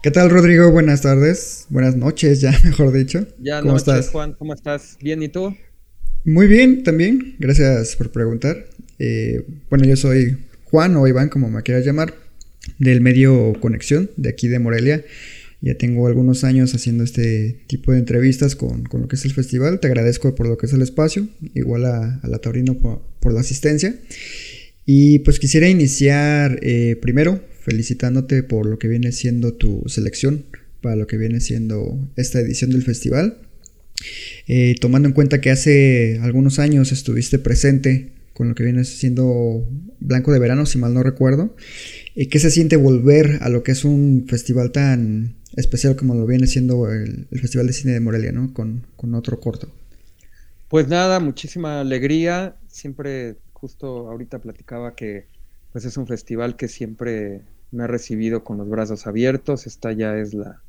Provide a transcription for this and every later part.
¿Qué tal, Rodrigo? Buenas tardes. Buenas noches, ya mejor dicho. Ya ¿Cómo noches, estás? Juan, ¿cómo estás? ¿Bien y tú? Muy bien, también. Gracias por preguntar. Eh, bueno, yo soy Juan o Iván, como me quieras llamar, del medio Conexión, de aquí de Morelia. Ya tengo algunos años haciendo este tipo de entrevistas con, con lo que es el festival. Te agradezco por lo que es el espacio, igual a, a la Taurino por, por la asistencia. Y pues quisiera iniciar eh, primero felicitándote por lo que viene siendo tu selección para lo que viene siendo esta edición del festival. Eh, tomando en cuenta que hace algunos años estuviste presente con lo que viene siendo Blanco de Verano, si mal no recuerdo. Eh, ¿Qué se siente volver a lo que es un festival tan especial como lo viene siendo el, el Festival de Cine de Morelia, ¿no? Con, con otro corto. Pues nada, muchísima alegría. Siempre, justo ahorita platicaba que pues es un festival que siempre me ha recibido con los brazos abiertos. Esta ya es la,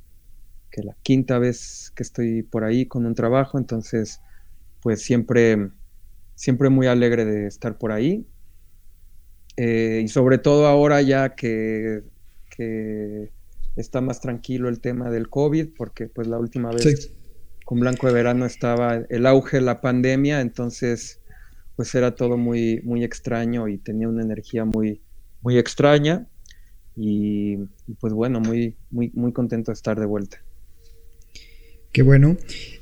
que la quinta vez que estoy por ahí con un trabajo, entonces pues siempre, siempre muy alegre de estar por ahí. Eh, y sobre todo ahora ya que, que, está más tranquilo el tema del COVID, porque pues la última vez sí. con Blanco de Verano estaba el auge de la pandemia, entonces pues era todo muy, muy extraño y tenía una energía muy, muy extraña. Y, y pues bueno, muy, muy, muy contento de estar de vuelta. Qué bueno.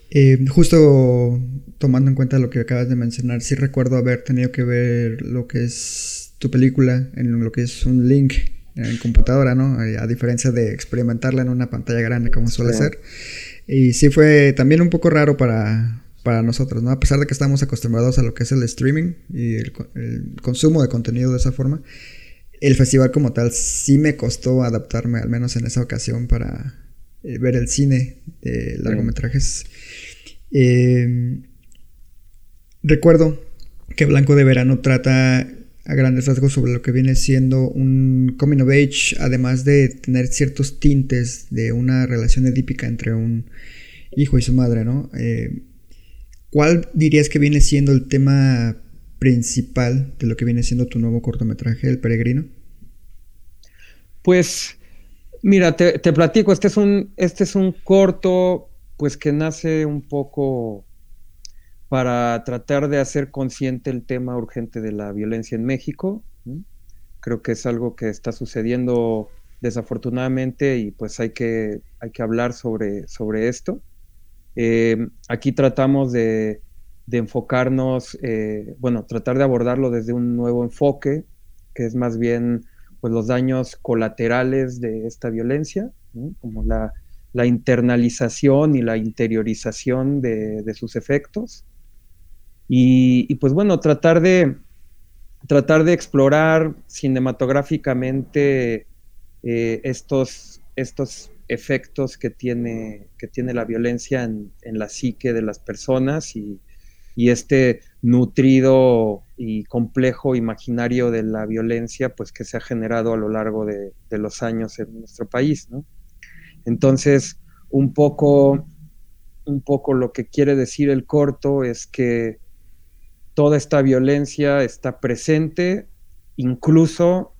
Eh, justo tomando en cuenta lo que acabas de mencionar, sí recuerdo haber tenido que ver lo que es tu película en lo que es un link en computadora, ¿no? Eh, A diferencia de experimentarla en una pantalla grande como suele sí. ser. Y sí fue también un poco raro para, para nosotros, ¿no? A pesar de que estamos acostumbrados a lo que es el streaming y el, consumo de contenido de esa forma, el festival como tal sí me costó adaptarme, al menos en esa ocasión, para eh, ver el cine de largometrajes. Eh, recuerdo que Blanco de Verano trata a grandes rasgos sobre lo que viene siendo un coming of age, además de tener ciertos tintes de una relación edípica entre un hijo y su madre, ¿no? Eh, ¿Cuál dirías que viene siendo el tema principal de lo que viene siendo tu nuevo cortometraje, El Peregrino? Pues, mira, te, platico, este es, un, este es un corto, pues que nace un poco para tratar de hacer consciente el tema urgente de la violencia en México. Creo que es algo que está sucediendo desafortunadamente y pues hay que, hay que hablar sobre, sobre esto. Eh, aquí tratamos de, enfocarnos, eh, bueno, tratar de abordarlo desde un nuevo enfoque, que es más bien pues, los daños colaterales de esta violencia, como la, internalización y la interiorización de, sus efectos. Y, y, pues bueno, tratar de, tratar de explorar cinematográficamente eh, estos, estos efectos que tiene, que tiene la violencia en, la psique de las personas y, y este nutrido y complejo imaginario de la violencia pues que se ha generado a lo largo de, de los años en nuestro país ¿no? entonces un poco un poco lo que quiere decir el corto es que toda esta violencia está presente incluso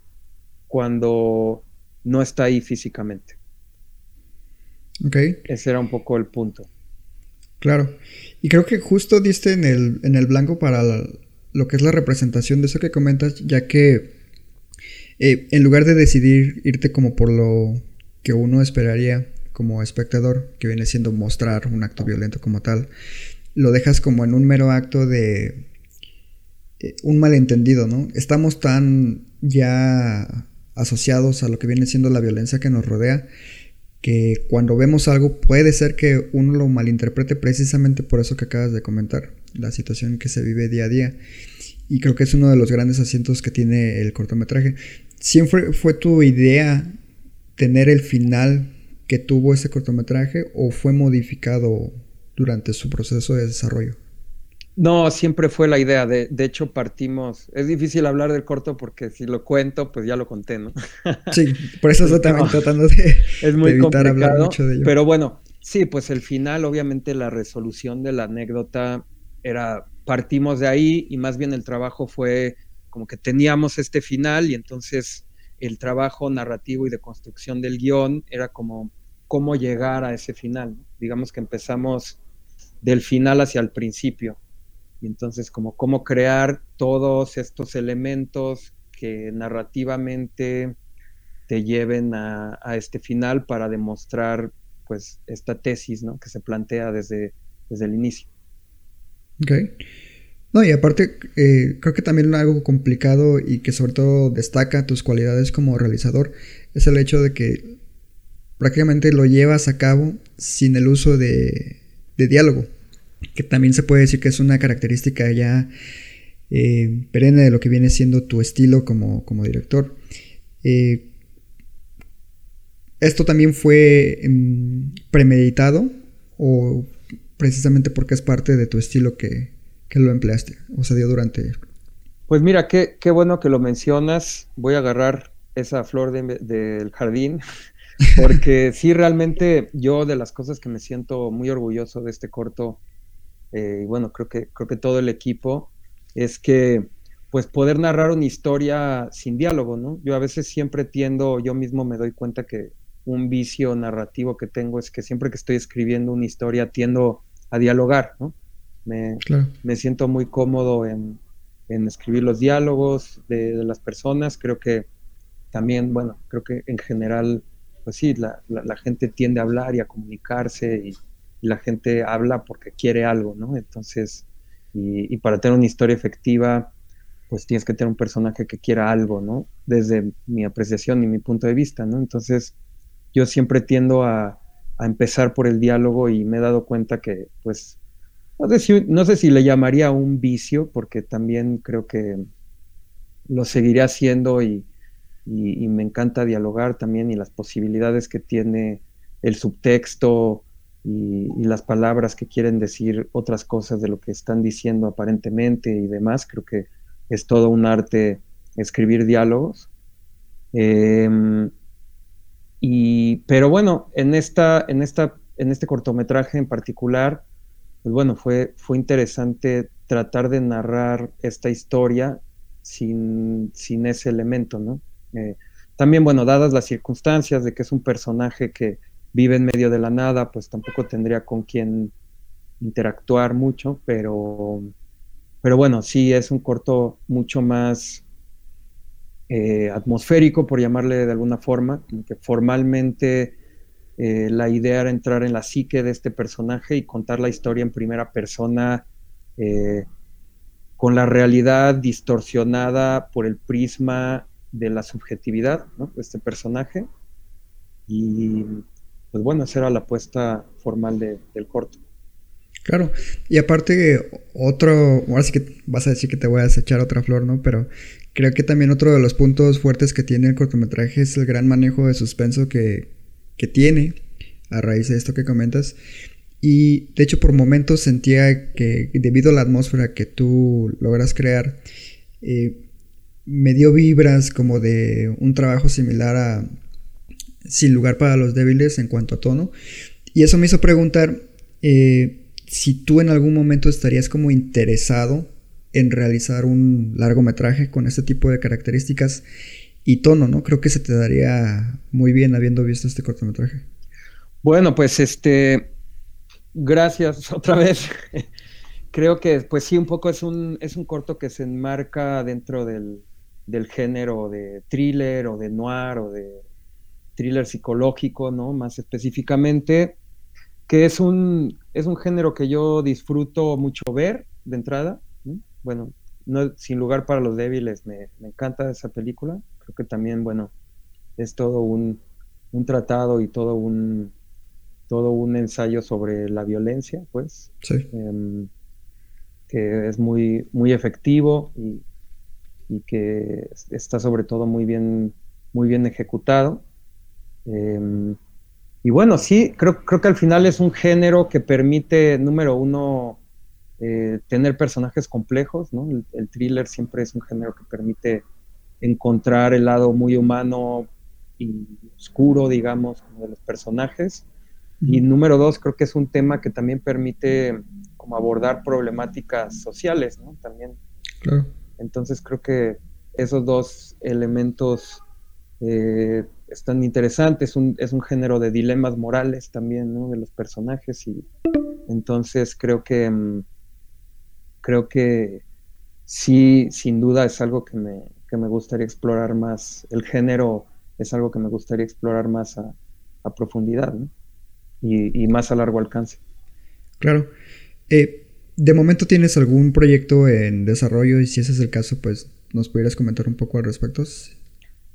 cuando no está ahí físicamente okay. ese era un poco el punto Claro. Y creo que justo diste en el, en el blanco para la, lo que es la representación de eso que comentas, ya que eh, en lugar de decidir irte como por lo que uno esperaría como espectador, que viene siendo mostrar un acto violento como tal, lo dejas como en un mero acto de eh, un malentendido, ¿no? Estamos tan ya asociados a lo que viene siendo la violencia que nos rodea, que cuando vemos algo puede ser que uno lo malinterprete precisamente por eso que acabas de comentar, la situación que se vive día a día. Y creo que es uno de los grandes asientos que tiene el cortometraje. ¿Siempre fue tu idea tener el final que tuvo ese cortometraje o fue modificado durante su proceso de desarrollo? No, siempre fue la idea. De, de, hecho, partimos. Es difícil hablar del corto porque si lo cuento, pues ya lo conté, ¿no? Sí, por eso estoy también tratando de, es muy de evitar complicado, hablar mucho de ello. Pero bueno, sí, pues el final, obviamente, la resolución de la anécdota era. Partimos de ahí y más bien el trabajo fue como que teníamos este final y entonces el trabajo narrativo y de construcción del guion era como cómo llegar a ese final. Digamos que empezamos del final hacia el principio. Y entonces como cómo crear todos estos elementos que narrativamente te lleven a, a, este final para demostrar pues esta tesis ¿no? que se plantea desde, desde el inicio. Ok. No, y aparte, eh, creo que también algo complicado y que sobre todo destaca tus cualidades como realizador es el hecho de que prácticamente lo llevas a cabo sin el uso de, de diálogo, que también se puede decir que es una característica ya eh, perenne de lo que viene siendo tu estilo como, como director. Eh, ¿Esto también fue eh, premeditado o precisamente porque es parte de tu estilo que, que lo empleaste o se dio durante... Pues mira, qué, qué bueno que lo mencionas. Voy a agarrar esa flor del de, jardín, porque sí, realmente yo de las cosas que me siento muy orgulloso de este corto, eh, y bueno, creo que, creo que todo el equipo, es que pues poder narrar una historia sin diálogo, ¿no? Yo a veces siempre tiendo, yo mismo me doy cuenta que un vicio narrativo que tengo es que siempre que estoy escribiendo una historia tiendo a dialogar, ¿no? Me, claro. me siento muy cómodo en, en escribir los diálogos de, de, las personas. Creo que también, bueno, creo que en general, pues sí, la, la, la gente tiende a hablar y a comunicarse y, y, la gente habla porque quiere algo, ¿no? Entonces, y, para tener una historia efectiva, pues tienes que tener un personaje que quiera algo, ¿no? Desde mi apreciación y mi punto de vista, ¿no? Entonces, yo siempre tiendo a, empezar por el diálogo y me he dado cuenta que, pues, no sé, si, no sé si le llamaría un vicio, porque también creo que lo seguiré haciendo y, me encanta dialogar también y las posibilidades que tiene el subtexto y, las palabras que quieren decir otras cosas de lo que están diciendo aparentemente y demás. Creo que es todo un arte escribir diálogos. Eh, y, pero bueno, en, esta, en, esta, en este cortometraje en particular, pues bueno, fue, fue interesante tratar de narrar esta historia sin, sin ese elemento, ¿no? Eh, también, bueno, dadas las circunstancias de que es un personaje que vive en medio de la nada, pues tampoco tendría con quien interactuar mucho, pero, pero bueno, sí es un corto mucho más eh, atmosférico, por llamarle de alguna forma, que formalmente eh, la idea era entrar en la psique de este personaje y contar la historia en primera persona eh, con la realidad distorsionada por el prisma de la subjetividad ¿no? este personaje. Y pues bueno, esa era la apuesta formal de, del corto. Claro, y aparte otro, ahora sí que vas a decir que te voy a echar otra flor, ¿no? Pero creo que también otro de los puntos fuertes que tiene el cortometraje es el gran manejo de suspenso que, que tiene a raíz de esto que comentas. Y de hecho por momentos sentía que debido a la atmósfera que tú logras crear, eh, me dio vibras como de un trabajo similar a Sin lugar para los débiles en cuanto a tono. Y eso me hizo preguntar eh, si tú en algún momento estarías como interesado en realizar un largometraje con este tipo de características y tono, ¿no? Creo que se te daría muy bien habiendo visto este cortometraje. Bueno, pues este, gracias otra vez. Creo que pues sí, un poco es un, es un corto que se enmarca dentro del, del género de thriller o de noir o de thriller psicológico, ¿no? Más específicamente que es un, es un género que yo disfruto mucho ver de entrada. ¿no? Bueno, no, sin lugar para los débiles, me, me, encanta esa película. Creo que también, bueno, es todo un, un, tratado y todo un, todo un ensayo sobre la violencia, pues. Sí. Eh, que es muy, muy efectivo y, y, que está sobre todo muy bien, muy bien ejecutado. Eh, y bueno, sí, creo, creo que al final es un género que permite, número uno, eh, tener personajes complejos, ¿no? El, thriller siempre es un género que permite encontrar el lado muy humano y oscuro, digamos, de los personajes. Y número dos, creo que es un tema que también permite como abordar problemáticas sociales, ¿no? También. Claro. Entonces creo que esos dos elementos eh, están interesantes, un, es un género de dilemas morales también. De los personajes y entonces creo que mm, creo que sí, sin duda es algo que me, que me gustaría explorar más. El género es algo que me gustaría explorar más a, profundidad ¿no? y, más a largo alcance. Claro. Eh, ¿De momento tienes algún proyecto en desarrollo? Y si ese es el caso, pues nos pudieras comentar un poco al respecto.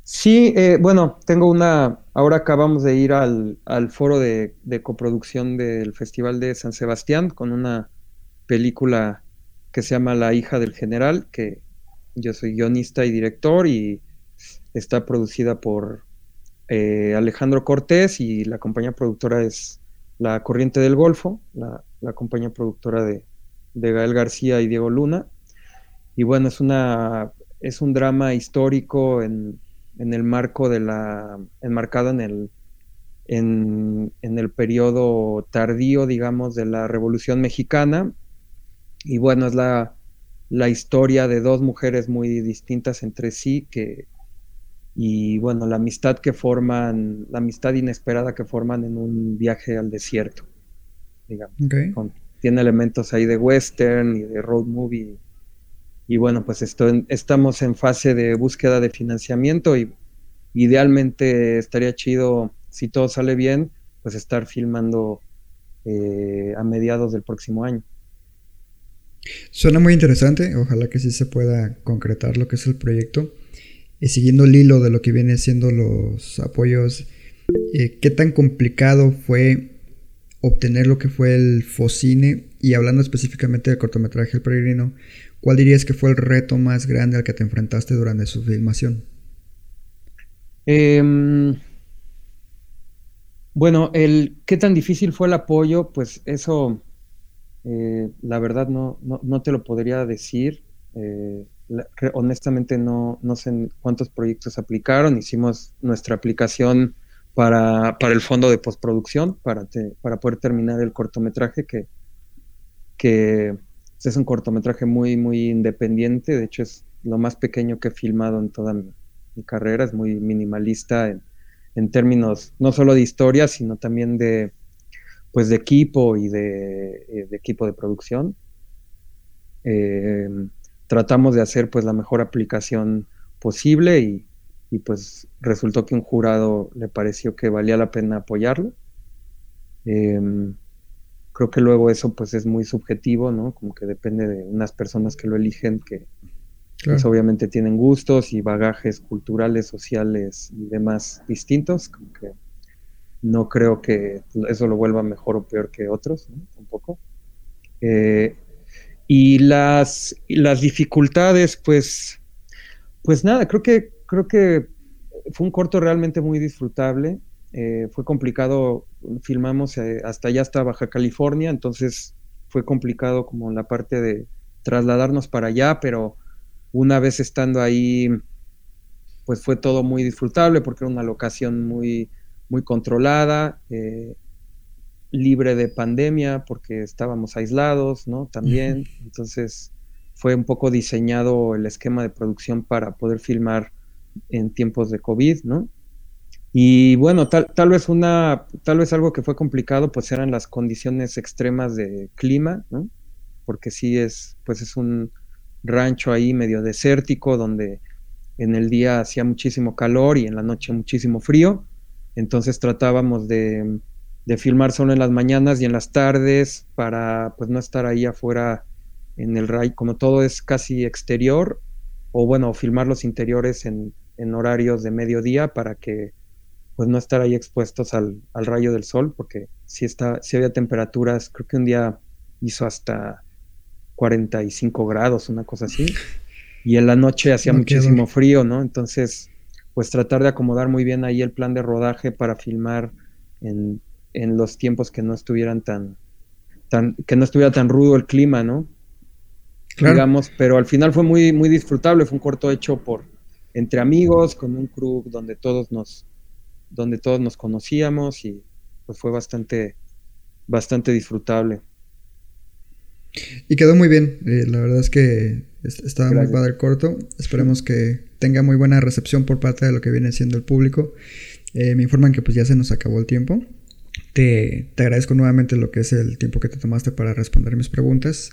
Sí, eh, bueno, tengo una, ahora acabamos de ir al, foro de, coproducción del Festival de San Sebastián con una película que se llama La hija del general, que yo soy guionista y director y está producida por eh, Alejandro Cortés y la compañía productora es La Corriente del Golfo, la, compañía productora de, de Gael García y Diego Luna. Y bueno, es una es un drama histórico en, en el marco de la, enmarcado en el, en, el periodo tardío, digamos, de la Revolución Mexicana. Y bueno, es la, la historia de dos mujeres muy distintas entre sí que, y bueno, la amistad que forman, la amistad inesperada que forman en un viaje al desierto, digamos. tiene elementos ahí de western y de road movie y bueno, pues esto, estamos en fase de búsqueda de financiamiento y idealmente estaría chido, si todo sale bien, pues estar filmando eh, a mediados del próximo año. Suena muy interesante, ojalá que sí se pueda concretar lo que es el proyecto. Y siguiendo el hilo de lo que viene siendo los apoyos, eh, ¿qué tan complicado fue obtener lo que fue el Focine? Y hablando específicamente del cortometraje El Peregrino, ¿Cuál dirías que fue el reto más grande al que te enfrentaste durante su filmación? Em, bueno, el qué tan difícil fue el apoyo, pues eso, eh, la verdad no, no, te lo podría decir. Eh, honestamente no, no sé cuántos proyectos aplicaron. Hicimos nuestra aplicación para, para el fondo de postproducción, para, para poder terminar el cortometraje que, que es un cortometraje muy, muy independiente, de hecho es lo más pequeño que he filmado en toda mi, carrera, es muy minimalista en, términos no solo de historia, sino también de, pues de equipo y de, eh, equipo de producción. Em, tratamos de hacer pues la mejor aplicación posible y, y, pues resultó que un jurado le pareció que valía la pena apoyarlo. Em, creo que luego eso pues es muy subjetivo, ¿no? Como que depende de unas personas que lo eligen que pues, obviamente tienen gustos y bagajes culturales, sociales y demás distintos, como que no creo que eso lo vuelva mejor o peor que otros, ¿no? Tampoco. Eh, y las, las dificultades, pues, pues nada, creo que, creo que fue un corto realmente muy disfrutable. Eh, fue complicado, filmamos eh, hasta allá, hasta Baja California, entonces fue complicado como la parte de trasladarnos para allá, pero una vez estando ahí, pues fue todo muy disfrutable porque era una locación muy, muy controlada, eh, libre de pandemia porque estábamos aislados, ¿no? También, entonces fue un poco diseñado el esquema de producción para poder filmar en tiempos de COVID, ¿no? Y bueno, tal, tal vez una, tal vez algo que fue complicado, pues eran las condiciones extremas de clima, ¿no? Porque sí es, pues es un rancho ahí medio desértico donde en el día hacía muchísimo calor y en la noche muchísimo frío. Entonces tratábamos de, de filmar solo en las mañanas y en las tardes para pues no estar ahí afuera en el rayo, como todo es casi exterior, o bueno, filmar los interiores en, en horarios de mediodía para que pues no estar ahí expuestos al, rayo del sol, porque si, está, si había temperaturas, creo que un día hizo hasta 45 grados, una cosa así, y en la noche hacía muchísimo frío, ¿no? Entonces, pues tratar de acomodar muy bien ahí el plan de rodaje para filmar en, en los tiempos que no estuvieran tan, tan, que no estuviera tan rudo el clima, ¿no? Claro. Digamos, pero al final fue muy, muy disfrutable, fue un corto hecho por entre amigos, con un crew donde todos nos, donde todos nos conocíamos y pues fue bastante, bastante disfrutable. Y quedó muy bien. eh, la verdad es que es- estaba muy padre el corto. Esperemos que tenga muy buena recepción por parte de lo que viene siendo el público. Eh, me informan que pues ya se nos acabó el tiempo. Te, te agradezco nuevamente lo que es el tiempo que te tomaste para responder mis preguntas.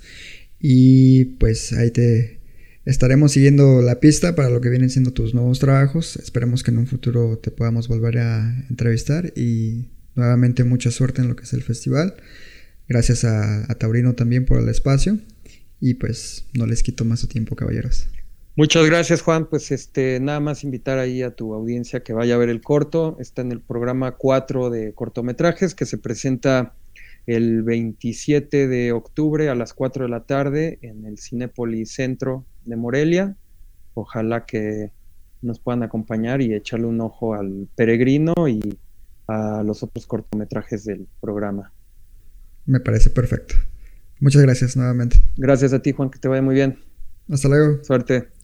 Y pues ahí te estaremos siguiendo la pista para lo que vienen siendo tus nuevos trabajos. Esperemos que en un futuro te podamos volver a entrevistar. Y nuevamente mucha suerte en lo que es el festival. Gracias a, Taurino también por el espacio. Y pues no les quito más su tiempo, caballeros. Muchas gracias, Juan. Pues este, nada más invitar ahí a tu audiencia que vaya a ver el corto. Está en el programa 4 de cortometrajes que se presenta el 27 de octubre a las 4 de la tarde en el Cinépolis Centro de Morelia. Ojalá que nos puedan acompañar y echarle un ojo al Peregrino y a los otros cortometrajes del programa. Me parece perfecto. Muchas gracias nuevamente. Gracias a ti, Juan, que te vaya muy bien. Hasta luego. Suerte.